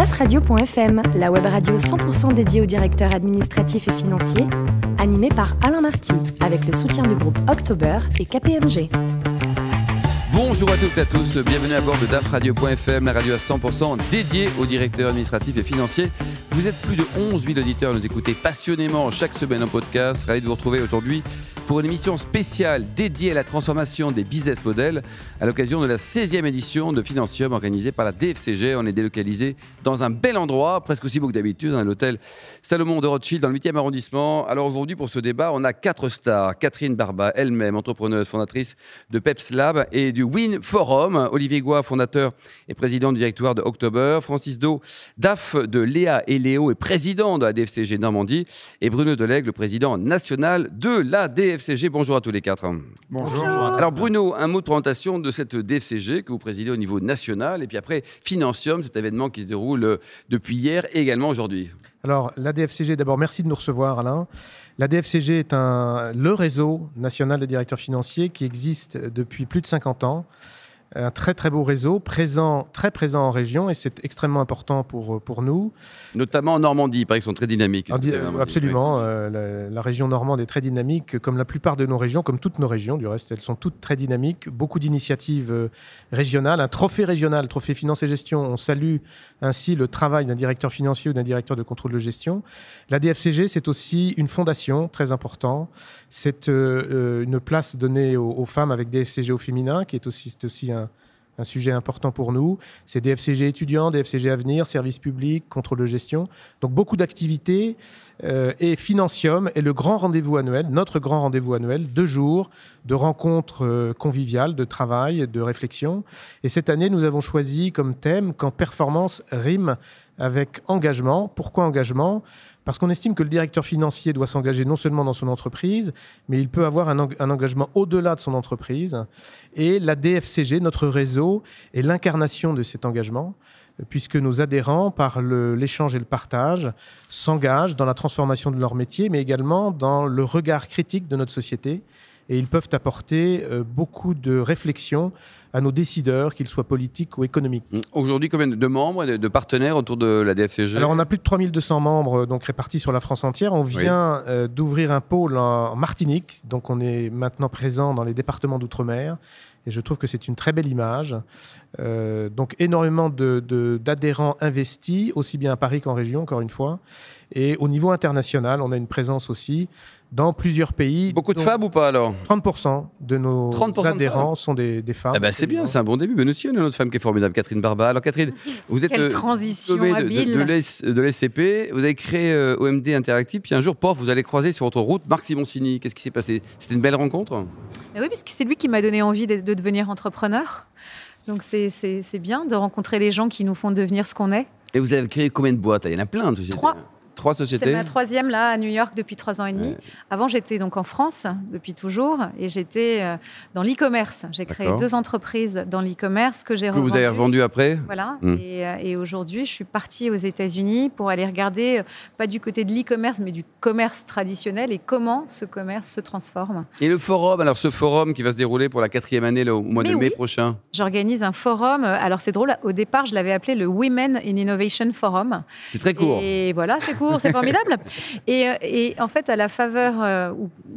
dafradio.fm, la web radio 100% dédiée aux directeurs administratifs et financiers, animée par Alain Marty, avec le soutien du groupe October et KPMG. Bonjour à toutes et à tous, bienvenue à bord de dafradio.fm, la radio à 100% dédiée aux directeurs administratifs et financiers. Vous êtes plus de 11 000 auditeurs, nous écoutez passionnément chaque semaine en podcast. Ravi de vous retrouver aujourd'hui pour une émission spéciale dédiée à la transformation des business models à l'occasion de la 16e édition de Financium organisée par la DFCG. On est délocalisé dans un bel endroit, presque aussi beau que d'habitude, dans l'hôtel Salomon de Rothschild dans le 8e arrondissement. Alors aujourd'hui, pour ce débat, on a quatre stars. Catherine Barba, elle-même entrepreneuse, fondatrice de Peps Lab et du Win Forum. Olivier Goua, fondateur et président du directoire de October. Francis Do, DAF de Léa et Léo et président de la DFCG Normandie. Et Bruno Delègue, le président national de la DFCG. Bonjour à tous les quatre. Bonjour. Alors Bruno, un mot de présentation de cette DFCG que vous présidez au niveau national et puis après Financium, cet événement qui se déroule euh, depuis hier et également aujourd'hui. Alors la DFCG, d'abord merci de nous recevoir Alain. La DFCG est un, le réseau national des directeurs financiers qui existe depuis plus de 50 ans un très très beau réseau, présent, très présent en région, et c'est extrêmement important pour, pour nous. Notamment en Normandie, il paraît qu'ils sont très dynamiques. absolument, euh, la, région normande est très dynamique, comme la plupart de nos régions, comme toutes nos régions du reste, elles sont toutes très dynamiques, beaucoup d'initiatives euh, régionales, un trophée régional, trophée finance et gestion, on salue ainsi le travail d'un directeur financier ou d'un directeur de contrôle de gestion. La DFCG, c'est aussi une fondation très importante, c'est euh, une place donnée aux, aux, femmes avec DFCG au féminin, qui est aussi, aussi un un sujet important pour nous. C'est DFCG étudiants, DFCG Avenir, services publics, contrôle de gestion. Donc beaucoup d'activités. Euh, et Financium est le grand rendez-vous annuel, notre grand rendez-vous annuel, deux jours de rencontres euh, conviviales, de travail, de réflexion. Et cette année, nous avons choisi comme thème quand performance rime avec engagement. Pourquoi engagement? Parce qu'on estime que le directeur financier doit s'engager non seulement dans son entreprise, mais il peut avoir un, engagement au-delà de son entreprise. Et la DFCG, notre réseau, est l'incarnation de cet engagement puisque nos adhérents, par l'échange et le partage, s'engagent dans la transformation de leur métier, mais également dans le regard critique de notre société. Et ils peuvent apporter euh, beaucoup de réflexions à nos décideurs, qu'ils soient politiques ou économiques. Mmh. Aujourd'hui, combien de membres, de partenaires autour de la DFCG Alors, on a plus de 3200 membres donc répartis sur la France entière. On vient euh, d'ouvrir un pôle en Martinique, donc on est maintenant présent dans les départements d'outre-mer. Et je trouve que c'est une très belle image. Euh, donc énormément d'adhérents de, investis, aussi bien à Paris qu'en région, encore une fois. Et au niveau international, on a une présence aussi dans plusieurs pays. Beaucoup de femmes ou pas alors 30% de nos adhérents sont des, femmes. Eh ben, c'est bien, c'est un bon début. Mais nous aussi, on a une autre femme qui est formidable, Catherine Barba. Alors Catherine, vous êtes Quelle euh, transition habile. de, de l'SCP, vous avez créé euh, OMD Interactive, puis un jour, pof, vous allez croiser sur votre route Marc Simoncini. Qu'est-ce qui s'est passé? C'était une belle rencontre? Oui, parce que c'est lui qui m'a donné envie de, de devenir entrepreneur. Donc c'est bien de rencontrer les gens qui nous font devenir ce qu'on est. Et vous avez créé combien de boîtes? Il y en a plein, de Trois. Trois sociétés C'est ma troisième là à New York depuis trois ans et demi. Avant, j'étais donc en France depuis toujours et j'étais euh, dans l'e-commerce. J'ai créé deux entreprises dans l'e-commerce que j'ai Que vous avez revendues après Voilà. Hmm. Euh, et, aujourd'hui, je suis partie aux États-Unis pour aller regarder, euh, pas du côté de l'e-commerce, mais du commerce traditionnel et comment ce commerce se transforme. Et le forum, alors ce forum qui va se dérouler pour la quatrième année au mois de mai prochain J'organise un forum. Alors c'est drôle, au départ, je l'avais appelé le Women in Innovation Forum. C'est très court. Et voilà, c'est c'est formidable. Euh, et, en fait, à la faveur euh,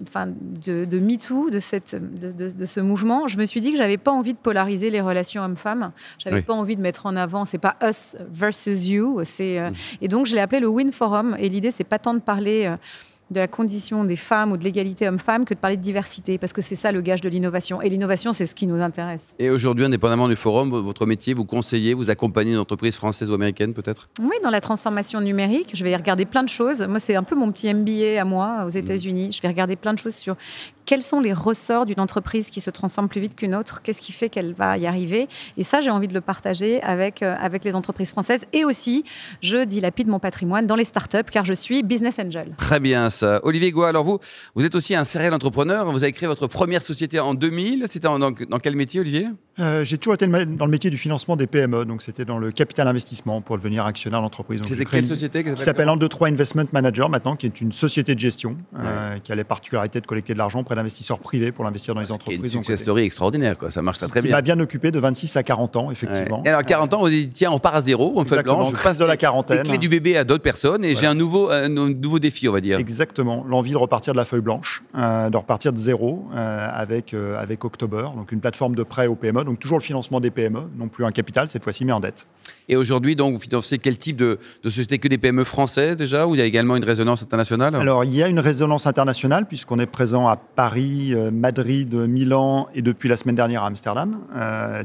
enfin, de, de MeToo, de, cette, de, ce mouvement, je me suis dit que j'avais pas envie de polariser les relations hommes-femmes. J'avais n'avais pas envie de mettre en avant, c'est pas us versus you. C'est, euh, mm. Et donc, je l'ai appelé le Win Forum. Et l'idée, c'est pas tant de parler de la condition des femmes ou de l'égalité homme-femme que de parler de diversité, parce que c'est ça le gage de l'innovation. Et l'innovation, c'est ce qui nous intéresse. Et aujourd'hui, indépendamment du forum, votre métier, vous conseillez, vous accompagnez une entreprise française ou américaine peut-être? Oui, dans la transformation numérique, je vais regarder plein de choses. Moi, c'est un peu mon petit MBA à moi aux mmh. États-Unis. Je vais regarder plein de choses sur quels sont les ressorts d'une entreprise qui se transforme plus vite qu'une autre, qu'est-ce qui fait qu'elle va y arriver? Et ça, j'ai envie de le partager avec, euh, avec les entreprises françaises. Et aussi, je dilapide mon patrimoine dans les startups, car je suis business angel. Très bien ça. Olivier Goua, alors vous, vous êtes aussi un serial entrepreneur. Vous avez créé votre première société en 2000. C'était dans, dans quel métier, Olivier? Euh, J'ai toujours été dans le métier du financement des PME. Donc, c'était dans le capital investissement pour devenir actionnaire d'entreprise. C'était quelle société Qui s'appelle 1, 2, 3 Investment Manager maintenant, qui est une société de gestion euh, qui a les particularités de collecter de l'argent auprès d'investisseurs privés pour l'investir dans les entreprises. C'est une success story extraordinaire, quoi. ça marche très, très bien. Il m'a bien occupé de 26 à 40 ans, effectivement. Et alors 40 ans, vous dites tiens, on part à zéro, on fait blanc, je passe de la quarantaine. les clés du bébé à d'autres personnes et j'ai un nouveau, un nouveau défi, on va dire. Exactement, l'envie de repartir de la feuille blanche, euh, de repartir de zéro euh, avec, euh, avec October, donc une plateforme de prêt aux PME, donc toujours le financement des PME, non plus un capital cette fois-ci, mais en dette. Et aujourd'hui, donc, vous financez quel type de, de société Que des PME françaises déjà Ou il y a également une résonance internationale? Alors, il y a une résonance internationale puisqu'on est présent à Paris, Madrid, Milan et depuis la semaine dernière à Amsterdam.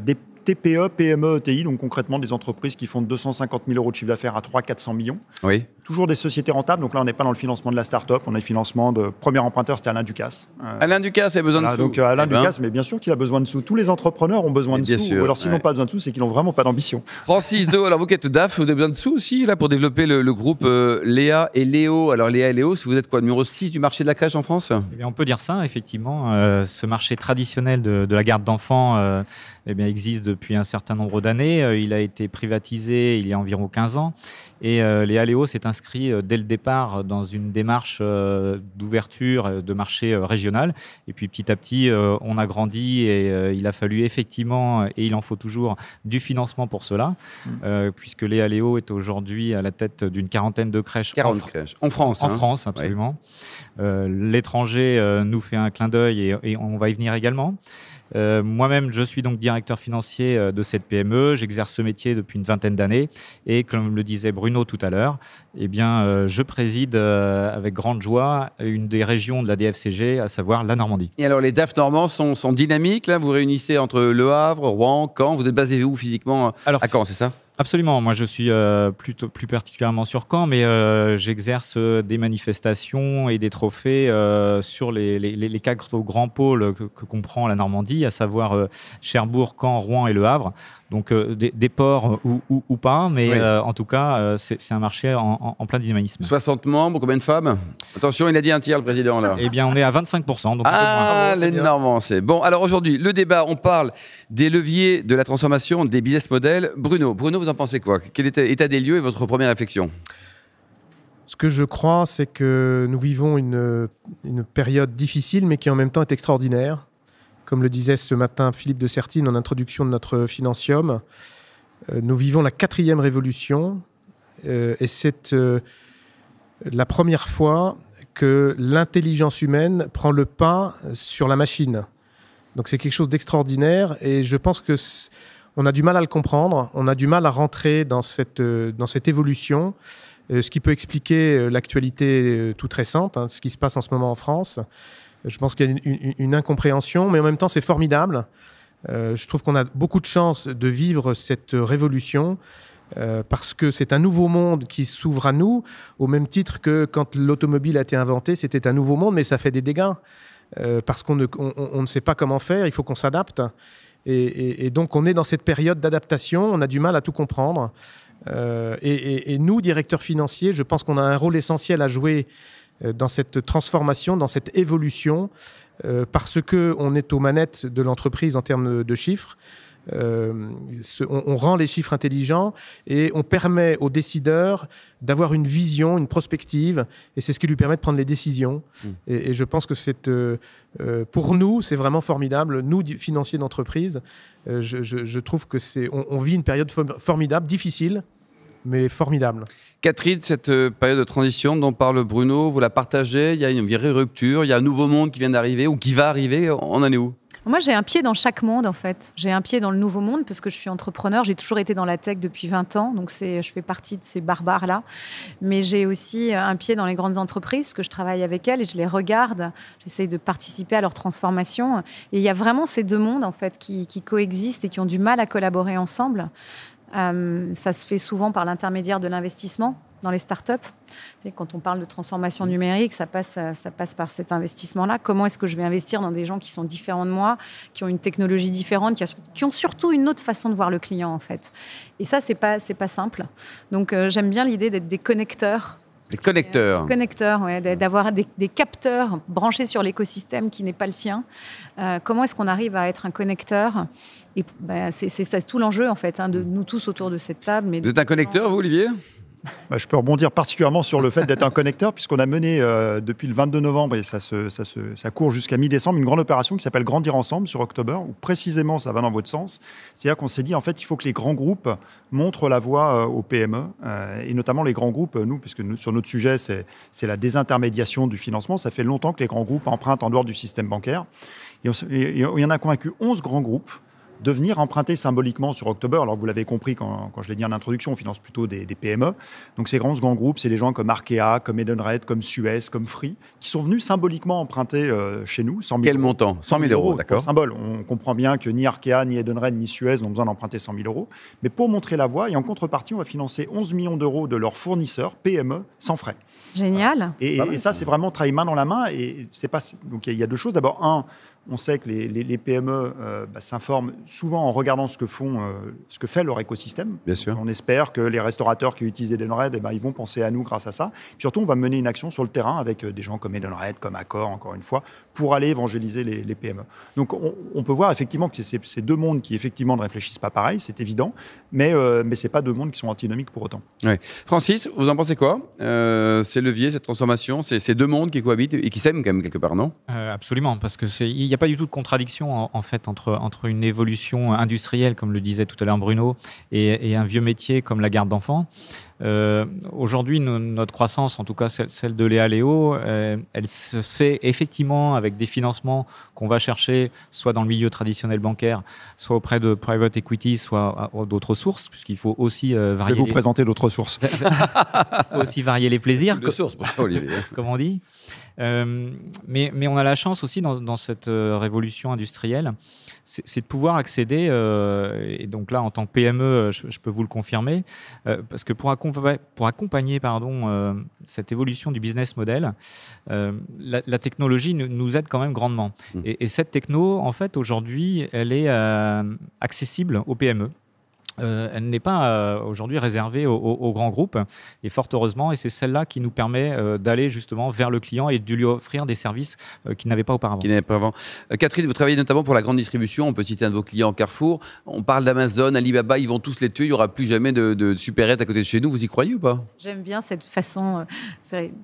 des TPE, PME, ETI, donc concrètement des entreprises qui font 250 000 euros de chiffre d'affaires à 300-400 millions. Oui. Toujours des sociétés rentables, donc là on n'est pas dans le financement de la start-up, on a le financement de premier emprunteur, c'était Alain Ducasse. Euh, Alain Ducasse a besoin de sous. Donc euh, Alain eh ben. Ducasse, mais bien sûr qu'il a besoin de sous. Tous les entrepreneurs ont besoin de bien sous. Sûr, alors s'ils n'ont pas besoin de sous, c'est qu'ils n'ont vraiment pas d'ambition. Francis Do, alors vous qui êtes DAF, vous avez besoin de sous aussi là pour développer le, groupe euh, Léa et Léo. Alors Léa et Léo, si vous êtes quoi, numéro 6 du marché de la crèche en France? Eh bien, On peut dire ça, effectivement. ce marché traditionnel de, de la garde d'enfants eh bien, existe depuis un certain nombre d'années. Il a été privatisé il y a environ 15 ans. Et euh, les Aléo s'est inscrit euh, dès le départ dans une démarche d'ouverture de marché régional. Et puis petit à petit, on a grandi et il a fallu effectivement, et il en faut toujours, du financement pour cela, mmh. puisque les Aléo est aujourd'hui à la tête d'une quarantaine de crèches. 40 crèches. En France. En hein. France, absolument. L'étranger nous fait un clin d'œil et, et, on va y venir également. Euh, moi-même, je suis donc directeur financier euh, de cette PME. J'exerce ce métier depuis une vingtaine d'années. Et comme le disait Bruno tout à l'heure, eh bien, euh, je préside avec grande joie une des régions de la DFCG, à savoir la Normandie. Et alors, les DAF normands sont, dynamiques. Là, vous réunissez entre Le Havre, Rouen, Caen. Vous êtes basé où physiquement alors, à Caen, c'est ça? Absolument. Moi, je suis euh, plutôt plus particulièrement sur Caen, mais euh, j'exerce euh, des manifestations et des trophées sur les, les, les, quatre grands pôles que, comprend la Normandie, à savoir Cherbourg, Caen, Rouen et Le Havre. Donc des, ports ou, ou, pas, mais en tout cas, c'est un marché en, en, plein dynamisme. 60 membres, combien de femmes? Attention, il a dit un tiers, le président là. Eh bien, on est à 25%. Donc ah, les Normands, c'est bon. Alors aujourd'hui, le débat, on parle des leviers de la transformation des business models. Bruno, Bruno, vous vous en pensez quoi? Quel est l'état des lieux et votre première réflexion? Ce que je crois, c'est que nous vivons une, période difficile, mais qui en même temps est extraordinaire. Comme le disait ce matin Philippe de Sertine en introduction de notre Financium, euh, nous vivons la quatrième révolution, euh, et c'est euh, la première fois que l'intelligence humaine prend le pas sur la machine. Donc c'est quelque chose d'extraordinaire, et je pense que on a du mal à le comprendre, on a du mal à rentrer dans cette, euh, évolution, euh, ce qui peut expliquer euh, l'actualité toute récente, hein, ce qui se passe en ce moment en France. Je pense qu'il y a une, incompréhension, mais en même temps, c'est formidable. je trouve qu'on a beaucoup de chance de vivre cette révolution. parce que c'est un nouveau monde qui s'ouvre à nous, au même titre que quand l'automobile a été inventée, c'était un nouveau monde, mais ça fait des dégâts. parce qu'on ne, on ne sait pas comment faire, il faut qu'on s'adapte. Et, donc, on est dans cette période d'adaptation, on a du mal à tout comprendre. Euh, et, nous, directeurs financiers, je pense qu'on a un rôle essentiel à jouer euh, dans cette transformation, dans cette évolution, euh, parce qu'on est aux manettes de l'entreprise en termes de chiffres. Euh, on, rend les chiffres intelligents et on permet aux décideurs d'avoir une vision, une prospective, et c'est ce qui lui permet de prendre les décisions. Mmh. Et, je pense que c'est, euh, euh, pour nous, c'est vraiment formidable. Nous, financiers d'entreprise, je, trouve que c'est, on, vit une période formidable, difficile, mais formidable. Catherine, cette période de transition dont parle Bruno, vous la partagez? Il y a une vraie rupture, il y a un nouveau monde qui vient d'arriver ou qui va arriver. On en est où? Moi, j'ai un pied dans chaque monde, en fait. J'ai un pied dans le nouveau monde parce que je suis entrepreneur. J'ai toujours été dans la tech depuis 20 ans, donc je fais partie de ces barbares-là. Mais j'ai aussi un pied dans les grandes entreprises parce que je travaille avec elles et je les regarde. J'essaye de participer à leur transformation. Et il y a vraiment ces deux mondes, en fait, qui, qui coexistent et qui ont du mal à collaborer ensemble. Euh, ça se fait souvent par l'intermédiaire de l'investissement dans les startups. Quand on parle de transformation numérique, ça passe, ça passe par cet investissement-là. Comment est-ce que je vais investir dans des gens qui sont différents de moi, qui ont une technologie différente, qui, ont surtout une autre façon de voir le client en fait? Et ça, c'est pas, pas simple. Donc euh, j'aime bien l'idée d'être des connecteurs des connecteurs. connecteurs, ouais, d'avoir des, capteurs branchés sur l'écosystème qui n'est pas le sien. Euh, comment est-ce qu'on arrive à être un connecteur? Et ben, c'est tout l'enjeu en fait, hein, de nous tous autour de cette table. Mais vous êtes un connecteur, vous, Olivier? Bah, Je peux rebondir particulièrement sur le fait d'être un connecteur, puisqu'on a mené euh, depuis le 22 novembre, et ça, se, ça, se, ça court jusqu'à mi-décembre, une grande opération qui s'appelle Grandir Ensemble sur October, où précisément ça va dans votre sens. C'est-à-dire qu'on s'est dit, en fait, il faut que les grands groupes montrent la voie euh, aux PME, euh, et notamment les grands groupes, nous, puisque sur notre sujet, c'est la désintermédiation du financement. Ça fait longtemps que les grands groupes empruntent en dehors du système bancaire. Et, on, et on en a convaincu 11 grands groupes de venir emprunter symboliquement sur October. Alors, vous l'avez compris quand, quand je l'ai dit en introduction, on finance plutôt des, des PME. Donc, ces grands, grands groupes, c'est des gens comme Arkea, comme Edenred, comme Suez, comme Free, qui sont venus symboliquement emprunter euh, chez nous. 100 000 Quel euros. montant? 100 000 euros, d'accord. Symbole. On comprend bien que ni Arkea, ni Edenred, ni Suez n'ont besoin d'emprunter 100 000 euros. Mais pour montrer la voie, et en contrepartie, on va financer 11 millions d'euros de leurs fournisseurs, PME, sans frais. Génial. Et, et, et ça, c'est vraiment travailler main dans la main. Et c'est pas. Donc, il y, y, a deux choses. D'abord, un, on sait que les, les, les PME euh, bah, s'informent souvent en regardant ce que font, euh, ce que fait leur écosystème. Bien sûr. On espère que les restaurateurs qui utilisent Edenred, eh ben, ils vont penser à nous grâce à ça. Puis surtout, on va mener une action sur le terrain avec euh, des gens comme Edenred, comme Accor, encore une fois, pour aller évangéliser les, les PME. Donc, on, on, peut voir effectivement que c'est ces deux mondes qui effectivement ne réfléchissent pas pareil, c'est évident, mais euh, mais c'est pas deux mondes qui sont antinomiques pour autant. Ouais. Francis, vous en pensez quoi? Euh, Ces leviers, cette transformation, c'est ces deux mondes qui cohabitent et qui s'aiment quand même quelque part, non? Absolument, parce que c'est il n'y a pas du tout de contradiction en, fait entre, entre une évolution industrielle, comme le disait tout à l'heure Bruno, et, un vieux métier comme la garde d'enfants. Euh, Aujourd'hui, no, notre croissance, en tout cas celle, celle de Léa Léo, euh, elle se fait effectivement avec des financements qu'on va chercher soit dans le milieu traditionnel bancaire, soit auprès de private equity, soit d'autres sources, puisqu'il faut aussi euh, varier. Je vais vous les... présenter d'autres sources. Il faut aussi varier les plaisirs. De sources, Olivier. comme on dit. Euh, mais, mais, on a la chance aussi dans, dans cette euh, révolution industrielle, c'est de pouvoir accéder, euh, et donc là en tant que PME, je, je peux vous le confirmer, euh, parce que pour, accompagner, pour accompagner pardon, euh, cette évolution du business model, la, la, technologie nous aide quand même grandement. Mmh. Et, et, cette techno, en fait, aujourd'hui, elle est accessible aux PME. Euh, elle n'est pas euh, aujourd'hui réservée aux, aux, grands groupes, et fort heureusement, et c'est celle-là qui nous permet euh, d'aller justement vers le client et de lui offrir des services euh, qu'il n'avait pas auparavant. Qu'il n'avait pas avant. Euh, Catherine, vous travaillez notamment pour la grande distribution, on peut citer un de vos clients, Carrefour. On parle d'Amazon, Alibaba, ils vont tous les tuer, il n'y aura plus jamais de, de, de supérette à côté de chez nous. Vous y croyez ou pas? J'aime bien cette façon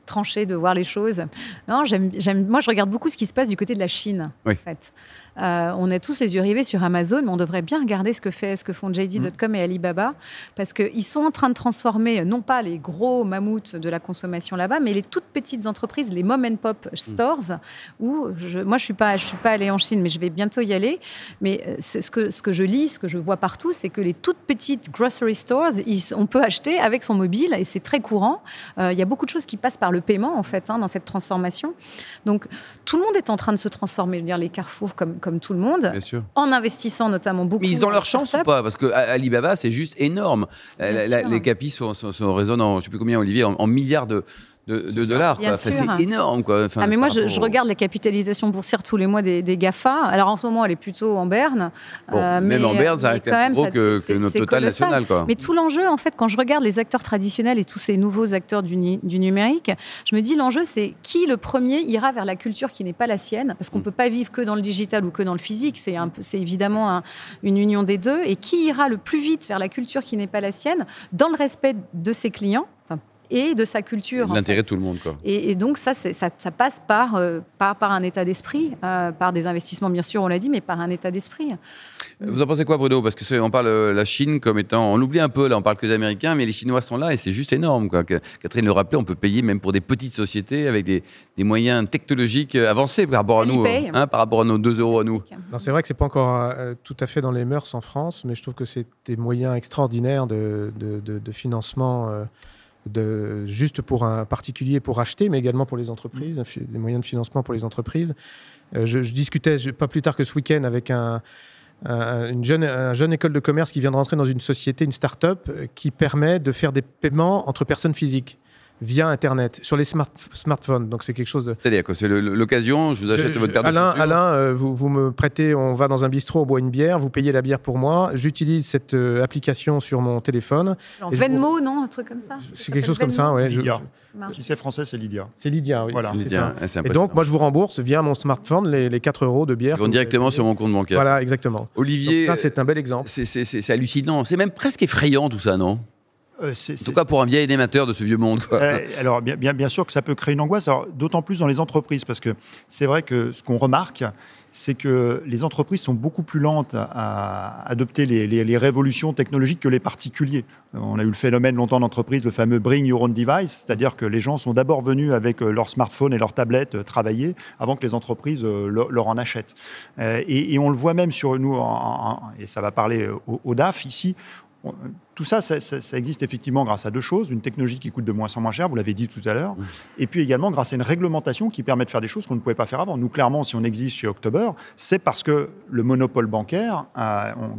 tranchée de voir les choses. Non, j'aime, moi, je regarde beaucoup ce qui se passe du côté de la Chine, oui. en fait. Euh, on a tous les yeux rivés sur Amazon, mais on devrait bien regarder ce que, fait, ce que font JD.com mmh. et Alibaba, parce qu'ils sont en train de transformer non pas les gros mammouths de la consommation là-bas, mais les toutes petites entreprises, les mom and pop stores, mmh. où je, moi je suis pas, je suis pas allée en Chine, mais je vais bientôt y aller. Mais ce que, ce que je lis, ce que je vois partout, c'est que les toutes petites grocery stores, ils, on peut acheter avec son mobile et c'est très courant. Euh, il y a beaucoup de choses qui passent par le paiement en fait hein, dans cette transformation. Donc tout le monde est en train de se transformer. Je veux dire les carrefours comme comme tout le monde, en investissant notamment beaucoup. Mais ils ont leur chance ou pas Parce que Alibaba, c'est juste énorme. La, la, les capis sont, sont, sont en, je sais plus combien, Olivier, en, en milliards de, de, de dollars. C'est énorme. Quoi. Enfin, ah, mais moi, je, je, regarde les capitalisations boursières tous les mois des, des, GAFA. Alors en ce moment, elle est plutôt en berne. Bon, euh, même mais, en berne, ça reste quand même gros que, que notre total national. Quoi. Mais tout l'enjeu, en fait, quand je regarde les acteurs traditionnels et tous ces nouveaux acteurs du, du numérique, je me dis l'enjeu, c'est qui le premier ira vers la culture qui n'est pas la sienne Parce qu'on ne mm. peut pas vivre que dans le digital ou que dans le physique. C'est évidemment un, une union des deux. Et qui ira le plus vite vers la culture qui n'est pas la sienne dans le respect de ses clients et de sa culture. L'intérêt de tout le monde. Quoi. Et, et donc, ça, ça, ça, passe par, euh, par, par un état d'esprit, euh, par des investissements, bien sûr, on l'a dit, mais par un état d'esprit. Vous en pensez quoi, Bruno? Parce que on parle euh, la Chine comme étant. On l'oublie un peu, là, on parle que des Américains, mais les Chinois sont là et c'est juste énorme. Quoi. Catherine le rappelait, on peut payer même pour des petites sociétés avec des, des moyens technologiques avancés par rapport à nous. Hein, par rapport à nos 2 euros à nous. C'est vrai que c'est pas encore euh, tout à fait dans les mœurs en France, mais je trouve que c'est des moyens extraordinaires de, de, de, de financement. Euh, de, juste pour un particulier pour acheter, mais également pour les entreprises, mmh. des moyens de financement pour les entreprises. Euh, je, je, discutais je, pas plus tard que ce week-end avec un, un, une jeune, un jeune école de commerce qui vient de rentrer dans une société, une start-up, qui permet de faire des paiements entre personnes physiques via Internet, sur les smart smartphones. Donc c'est quelque chose de... C'est-à-dire que c'est l'occasion, je vous achète je, votre paire Alain, de Alain euh, vous, vous, me prêtez, on va dans un bistrot, on boit une bière, vous payez la bière pour moi, j'utilise cette euh, application sur mon téléphone. Genre Venmo, non Un truc comme ça C'est quelque chose Venmo. comme ça, ouais. Lydia. Je... Si c'est français, c'est Lydia. C'est Lydia, oui. Voilà. Lydia, Et donc, moi, je vous rembourse via mon smartphone les, les 4 euros de bière. Ils vont directement sur mon compte bancaire. Voilà, exactement. Olivier... Donc, ça, c'est un bel exemple. C'est hallucinant. C'est même presque effrayant, tout ça, non? Euh, en tout cas, pour un vieil émetteur de ce vieux monde. Euh, alors, bien, bien, bien, sûr que ça peut créer une angoisse, d'autant plus dans les entreprises, parce que c'est vrai que ce qu'on remarque, c'est que les entreprises sont beaucoup plus lentes à adopter les, les, révolutions technologiques que les particuliers. On a eu le phénomène longtemps d'entreprise, le fameux Bring Your Own Device, c'est-à-dire que les gens sont d'abord venus avec euh, leur smartphone et leur tablette travailler avant que les entreprises leur en achètent. Et, on le voit même sur nous, et ça va parler au DAF ici, tout ça, ça, existe effectivement grâce à deux choses. Une technologie qui coûte de moins en moins cher, vous l'avez dit tout à l'heure. Et puis également grâce à une réglementation qui permet de faire des choses qu'on ne pouvait pas faire avant. Nous, clairement, si on existe chez October, c'est parce que le monopole bancaire,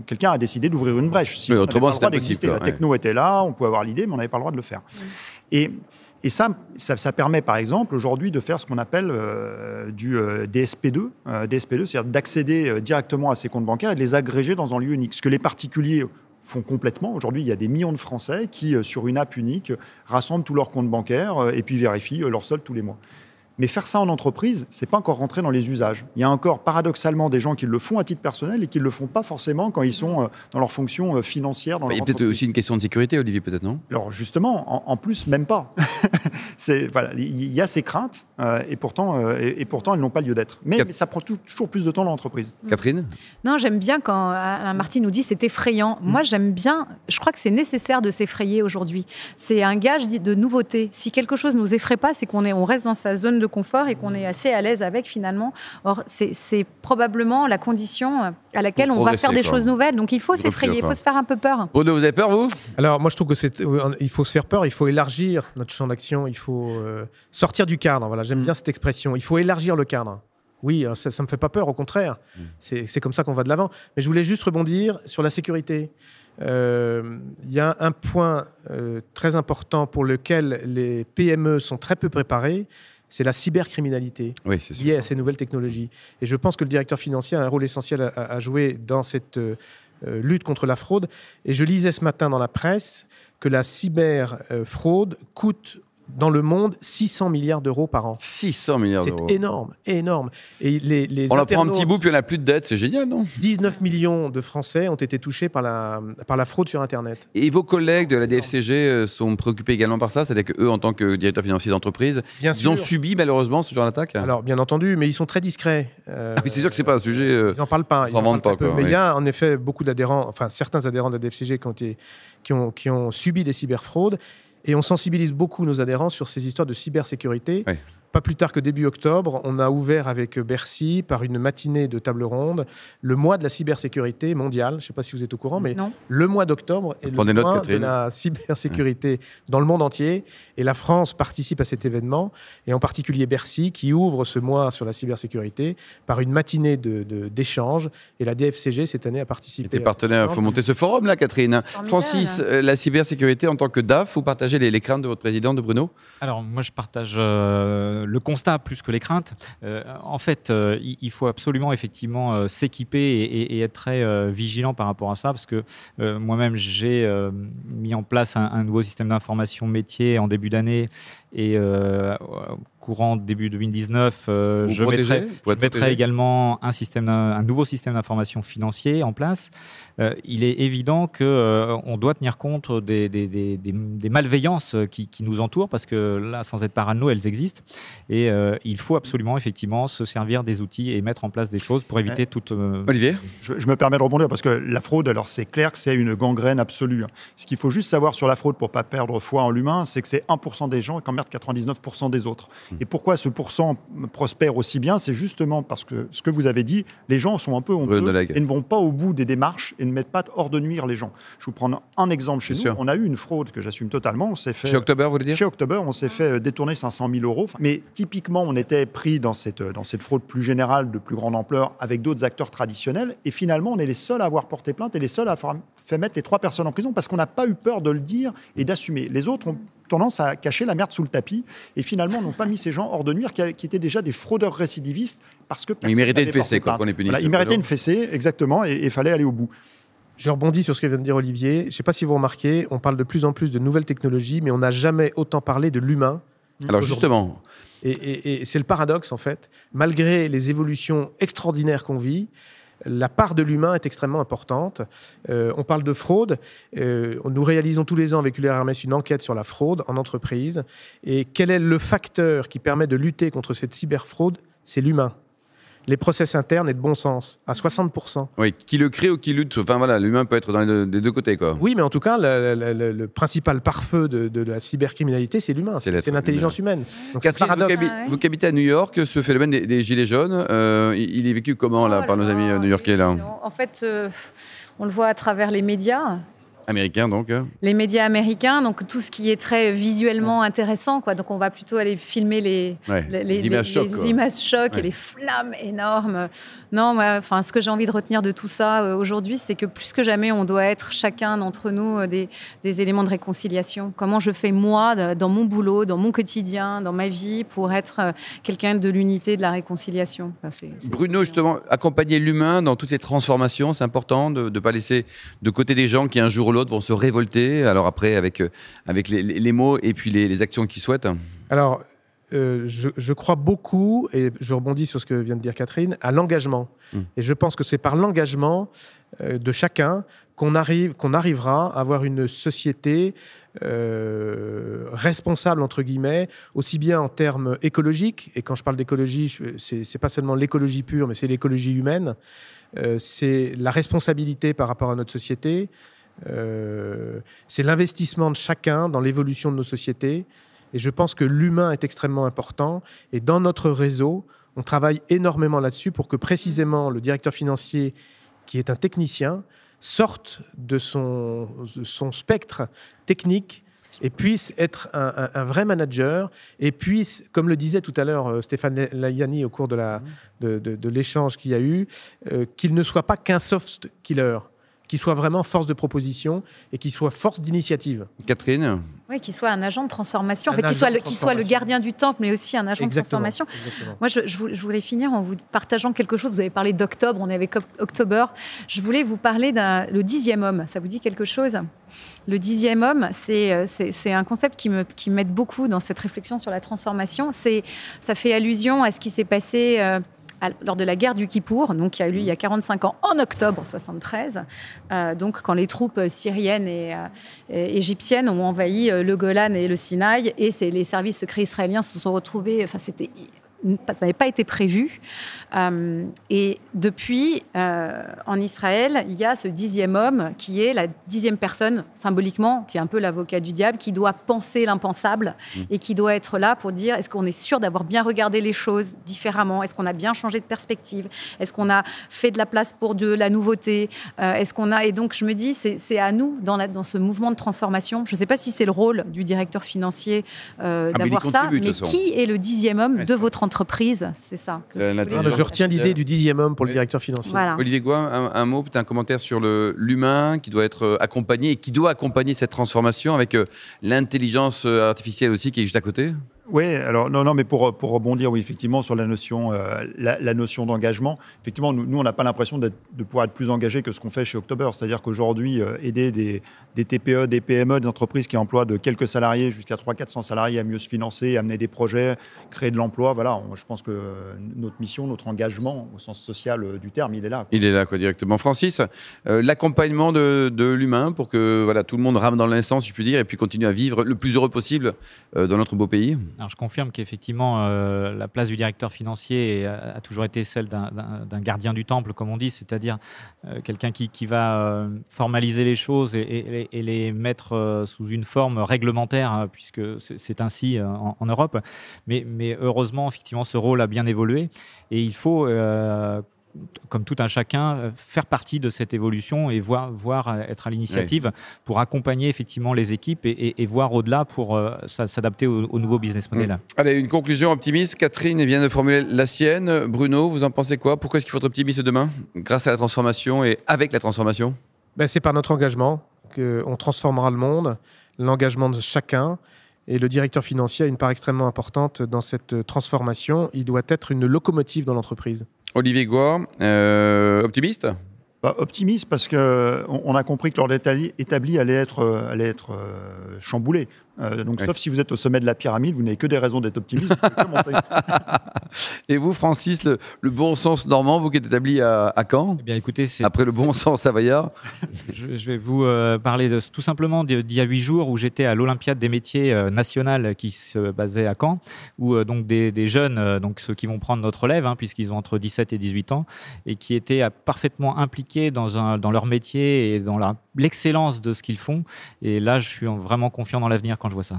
quelqu'un a décidé d'ouvrir une brèche. Si mais autrement, c'était impossible. La techno était là, on pouvait avoir l'idée, mais on n'avait pas le droit de le faire. Et et ça, ça, permet par exemple aujourd'hui de faire ce qu'on appelle euh, du euh, DSP2, euh, DSP2 c'est-à-dire d'accéder directement à ces comptes bancaires et de les agréger dans un lieu unique. Ce que les particuliers font complètement. Aujourd'hui, il y a des millions de Français qui, euh, sur une app unique, rassemblent tous leurs comptes bancaires euh, et puis vérifient euh, leur solde tous les mois. Mais faire ça en entreprise, c'est pas encore rentré dans les usages. Il y a encore paradoxalement des gens qui le font à titre personnel et qui ne le font pas forcément quand ils sont dans leur fonction financière. il y a peut-être aussi une question de sécurité, Olivier, peut-être non? Alors justement, en, plus, même pas. c'est voilà, il y a ces craintes euh, et pourtant, et, pourtant, elles n'ont pas lieu d'être. Mais, ça prend toujours plus de temps dans l'entreprise. Mm. Catherine Non, j'aime bien quand Alain Marty nous dit c'est effrayant. Mm. Moi, j'aime bien. Je crois que c'est nécessaire de s'effrayer aujourd'hui. C'est un gage de nouveauté. Si quelque chose nous effraie pas, c'est qu'on est, on reste dans sa zone de confort et qu'on est assez à l'aise avec finalement. Or, c'est probablement la condition à laquelle on va faire des choses nouvelles. Donc il faut s'effrayer, il faut se faire un peu peur. Bruno, vous avez peur, vous? Alors moi je trouve que c'est, euh, il faut se faire peur, il faut élargir notre champ d'action, il faut euh, sortir du cadre. Voilà, j'aime mm. bien cette expression. Il faut élargir le cadre. Oui, ça ne me fait pas peur, au contraire. Mm. C'est comme ça qu'on va de l'avant. Mais je voulais juste rebondir sur la sécurité. Euh, il y a un point très important pour lequel les PME sont très peu préparées, c'est la cybercriminalité liée à ces nouvelles technologies. Et je pense que le directeur financier a un rôle essentiel à, jouer dans cette euh, lutte contre la fraude. Et je lisais ce matin dans la presse que la cyberfraude coûte dans le monde 600 milliards d'euros par an. 600 milliards d'euros. C'est énorme, énorme. Et les, les on en prend un petit bout puis on n'a plus de dettes, c'est génial, non? 19 millions de Français ont été touchés par la, par la fraude sur Internet. Et vos collègues de la DFCG euh, sont préoccupés également par ça? C'est-à-dire qu'eux, en tant que directeur financier d'entreprise, ils ont subi malheureusement ce genre d'attaque? Alors, bien entendu, mais ils sont très discrets. Euh, ah, c'est sûr que c'est pas un sujet. Euh, ils n'en parlent pas. Ils en parlent pas. mais il y a en effet beaucoup d'adhérents, enfin certains adhérents de la DFCG qui ont, qui ont, qui ont subi des cyberfraudes. Et on sensibilise beaucoup nos adhérents sur ces histoires de cybersécurité. Pas plus tard que début octobre, on a ouvert avec Bercy, par une matinée de table ronde, le mois de la cybersécurité mondiale. Je ne sais pas si vous êtes au courant, mais le mois d'octobre est le mois de la cybersécurité dans le monde entier. Et la France participe à cet événement, et en particulier Bercy, qui ouvre ce mois sur la cybersécurité par une matinée d'échange. De, et la DFCG, cette année, a participé. Et partenaire, il faut monter ce forum là, Catherine. Francis, euh, la cybersécurité en tant que DAF, vous partagez les, craintes de votre président, de Bruno? Alors, moi, je partage. Euh, le constat plus que les craintes. Euh, en fait, euh, il faut absolument effectivement euh, s'équiper et, être très vigilant par rapport à ça, parce que moi-même j'ai mis en place un, un nouveau système d'information métier en début d'année et courant début 2019, euh, je mettrai, également un, système, un nouveau système d'information financier en place. Euh, il est évident qu'on euh, on doit tenir compte des, des, des, des malveillances qui, qui, nous entourent, parce que là, sans être parano, elles existent. Et il faut absolument, effectivement, se servir des outils et mettre en place des choses pour éviter toute... Olivier je, me permets de rebondir, parce que la fraude, alors c'est clair que c'est une gangrène absolue. Hein. Ce qu'il faut juste savoir sur la fraude pour ne pas perdre foi en l'humain, c'est que c'est 1% des gens et qu'emmerde 99% des autres. Et pourquoi ce pourcent prospère aussi bien? C'est justement parce que ce que vous avez dit, les gens sont un peu honteux et ne vont pas au bout des démarches et ne mettent pas hors de nuire les gens. Je vous prends un exemple chez nous. On a eu une fraude que j'assume totalement. On s'est fait chez October, vous voulez dire? Chez October, on s'est fait détourner 500 000 euros. Mais typiquement, on était pris dans cette dans cette fraude plus générale, de plus grande ampleur, avec d'autres acteurs traditionnels. Et finalement, on est les seuls à avoir porté plainte et les seuls à avoir fait mettre les trois personnes en prison parce qu'on n'a pas eu peur de le dire et d'assumer. Les autres ont tendance à cacher la merde sous le tapis et finalement n'ont pas mis ces gens hors de nuire qui, étaient déjà des fraudeurs récidivistes parce que ils méritaient une fessée quoi qu'on est puni. ils méritaient une fessée exactement et il fallait aller au bout. Je rebondis sur ce que vient de dire Olivier. Je ne sais pas si vous remarquez, on parle de plus en plus de nouvelles technologies, mais on n'a jamais autant parlé de l'humain. Alors justement. Et, et c'est le paradoxe en fait. Malgré les évolutions extraordinaires qu'on vit, la part de l'humain est extrêmement importante. Euh, on parle de fraude. Euh, nous réalisons tous les ans avec ULR une enquête sur la fraude en entreprise. Et quel est le facteur qui permet de lutter contre cette cyberfraude? C'est l'humain les process internes et de bon sens, à 60%. Oui, qui le crée ou qui lutte. Enfin voilà, l'humain peut être dans les deux, côtés. Quoi. Oui, mais en tout cas, le, principal pare-feu de, la cybercriminalité, c'est l'humain, c'est l'intelligence humaine. Donc, Catherine, vous, qui habitez à New York, ce phénomène des, gilets jaunes, euh, il est vécu comment là, oh par nos amis euh, new-yorkais là En fait, euh, on le voit à travers les médias. Américains donc euh. Les médias américains, donc tout ce qui est très visuellement intéressant. Quoi. Donc on va plutôt aller filmer les, les, images chocs, et les flammes énormes. Non, enfin, ce que j'ai envie de retenir de tout ça euh, aujourd'hui, c'est que plus que jamais, on doit être chacun d'entre nous euh, des, des, éléments de réconciliation. Comment je fais moi, dans mon boulot, dans mon quotidien, dans ma vie, pour être quelqu'un de l'unité, de la réconciliation? Bruno, justement, accompagner l'humain dans toutes ces transformations, c'est important de ne pas laisser de côté des gens qui un jour l'autre vont se révolter. Alors après, avec, euh, avec les, mots et puis les, actions qu'ils souhaitent. Alors, euh, je, crois beaucoup, et je rebondis sur ce que vient de dire Catherine, à l'engagement. Hmm. Et je pense que c'est par l'engagement euh, de chacun qu'on arrive, qu'on arrivera à avoir une société responsable entre guillemets, aussi bien en termes écologiques. Et quand je parle d'écologie, c'est pas seulement l'écologie pure, mais c'est l'écologie humaine. c'est la responsabilité par rapport à notre société. Euh, c'est l'investissement de chacun dans l'évolution de nos sociétés. Et je pense que l'humain est extrêmement important. Et dans notre réseau, on travaille énormément là-dessus pour que précisément le directeur financier, qui est un technicien, sorte de son, son spectre technique et puisse être un, vrai manager et puisse, comme le disait tout à l'heure euh, Stéphane Layani au cours de l'échange qu'il y a eu, euh, qu'il ne soit pas qu'un soft killer qui soit vraiment force de proposition et qui soit force d'initiative. Catherine Oui, qui soit un agent de transformation, en fait, qui soit, le, soit le gardien du temple, mais aussi un agent de transformation. Moi, je, je, voulais finir en vous partageant quelque chose. Vous avez parlé d'octobre, on est avec October. Je voulais vous parler d'un le dixième homme. Ça vous dit quelque chose? Le dixième homme, c'est un concept qui m'aide qui beaucoup dans cette réflexion sur la transformation. Ça fait allusion à ce qui s'est passé... Euh, lors de la guerre du Kippour, donc qui a eu lieu il y a 45 ans, en octobre 73, euh, donc quand les troupes syriennes et, euh, égyptiennes ont envahi euh, le Golan et le Sinaï, et les services secrets israéliens se sont retrouvés, enfin c'était ça n'avait pas été prévu. Euh, et depuis, euh, en Israël, il y a ce dixième homme qui est la dixième personne, symboliquement, qui est un peu l'avocat du diable, qui doit penser l'impensable mmh. et qui doit être là pour dire est-ce qu'on est sûr d'avoir bien regardé les choses différemment? Est-ce qu'on a bien changé de perspective? Est-ce qu'on a fait de la place pour de la nouveauté? Euh, Est-ce qu'on a Et donc, je me dis, c'est à nous, dans, la, dans ce mouvement de transformation, je ne sais pas si c'est le rôle du directeur financier ah, d'avoir ça, mais qui est le dixième homme de votre entreprise, c'est ça. je retiens l'idée du dixième homme pour le directeur financier. Olivier Goua, un, mot, peut-être un commentaire sur l'humain qui doit être euh, accompagné et qui doit accompagner cette transformation avec euh, l'intelligence euh, artificielle aussi qui est juste à côté? Oui, alors non, non, mais pour, pour rebondir, oui, effectivement, sur la notion, euh, la, notion d'engagement, effectivement, nous, on n'a pas l'impression de pouvoir être plus engagé que ce qu'on fait chez October. C'est-à-dire qu'aujourd'hui, euh, aider des, des, TPE, des PME, des entreprises qui emploient de quelques salariés jusqu'à 300-400 salariés à mieux se financer, amener des projets, créer de l'emploi, voilà, je pense que notre mission, notre engagement, au sens social euh, du terme, il est là. Il est là, quoi, directement. Francis, l'accompagnement de, de l'humain pour que voilà, tout le monde rame dans l'instant, si je puis dire, et puis continue à vivre le plus heureux possible dans notre beau pays? Alors, je confirme qu'effectivement, euh, la place du directeur financier a, toujours été celle d'un gardien du temple, comme on dit, c'est-à-dire euh, quelqu'un qui, va euh, formaliser les choses et, les mettre sous une forme réglementaire, hein, puisque c'est ainsi en, en, Europe. Mais, mais, heureusement, effectivement, ce rôle a bien évolué et il faut comme tout un chacun, euh, faire partie de cette évolution et voir, voir euh, être à l'initiative pour accompagner effectivement les équipes et, voir au-delà pour euh, s'adapter au, nouveau business model. Mmh. Allez, une conclusion optimiste. Catherine vient de formuler la sienne. Bruno, vous en pensez quoi? Pourquoi est-ce qu'il faut être optimiste demain grâce à la transformation et avec la transformation? Ben, C'est par notre engagement qu'on transformera le monde, l'engagement de chacun. Et le directeur financier a une part extrêmement importante dans cette transformation. Il doit être une locomotive dans l'entreprise. Olivier Goua, euh, optimiste? Bah, Optimiste parce qu'on on a compris que l'ordre établi allait être, euh, allait être euh, chamboulé. Euh, donc, sauf si vous êtes au sommet de la pyramide, vous n'avez que des raisons d'être optimiste. Et vous, Francis, le, bon sens normand, vous qui êtes établi à, Caen eh bien, écoutez, Après le bon sens savoyard je, vais vous parler de, tout simplement d'il y a huit jours où j'étais à l'Olympiade des métiers nationales qui se basait à Caen, où donc des, jeunes, donc ceux qui vont prendre notre relève, hein, puisqu'ils ont entre 17 et 18 ans, et qui étaient parfaitement impliqués dans, un, dans leur métier et dans l'excellence de ce qu'ils font. Et là, je suis vraiment confiant dans l'avenir quand je vois ça.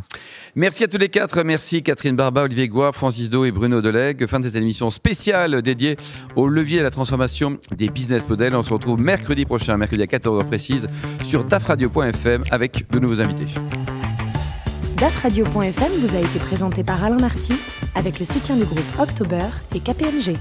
Merci à tous les quatre. Merci Catherine Barba, Olivier Goua, Francis Do et Bruno Delegue. Fin de cette émission spéciale dédiée au levier à la transformation des business models. On se retrouve mercredi prochain, mercredi à 14h précise, sur dafradio.fm avec de nouveaux invités. DAFradio.fm vous a été présenté par Alain Marty avec le soutien du groupe October et KPMG.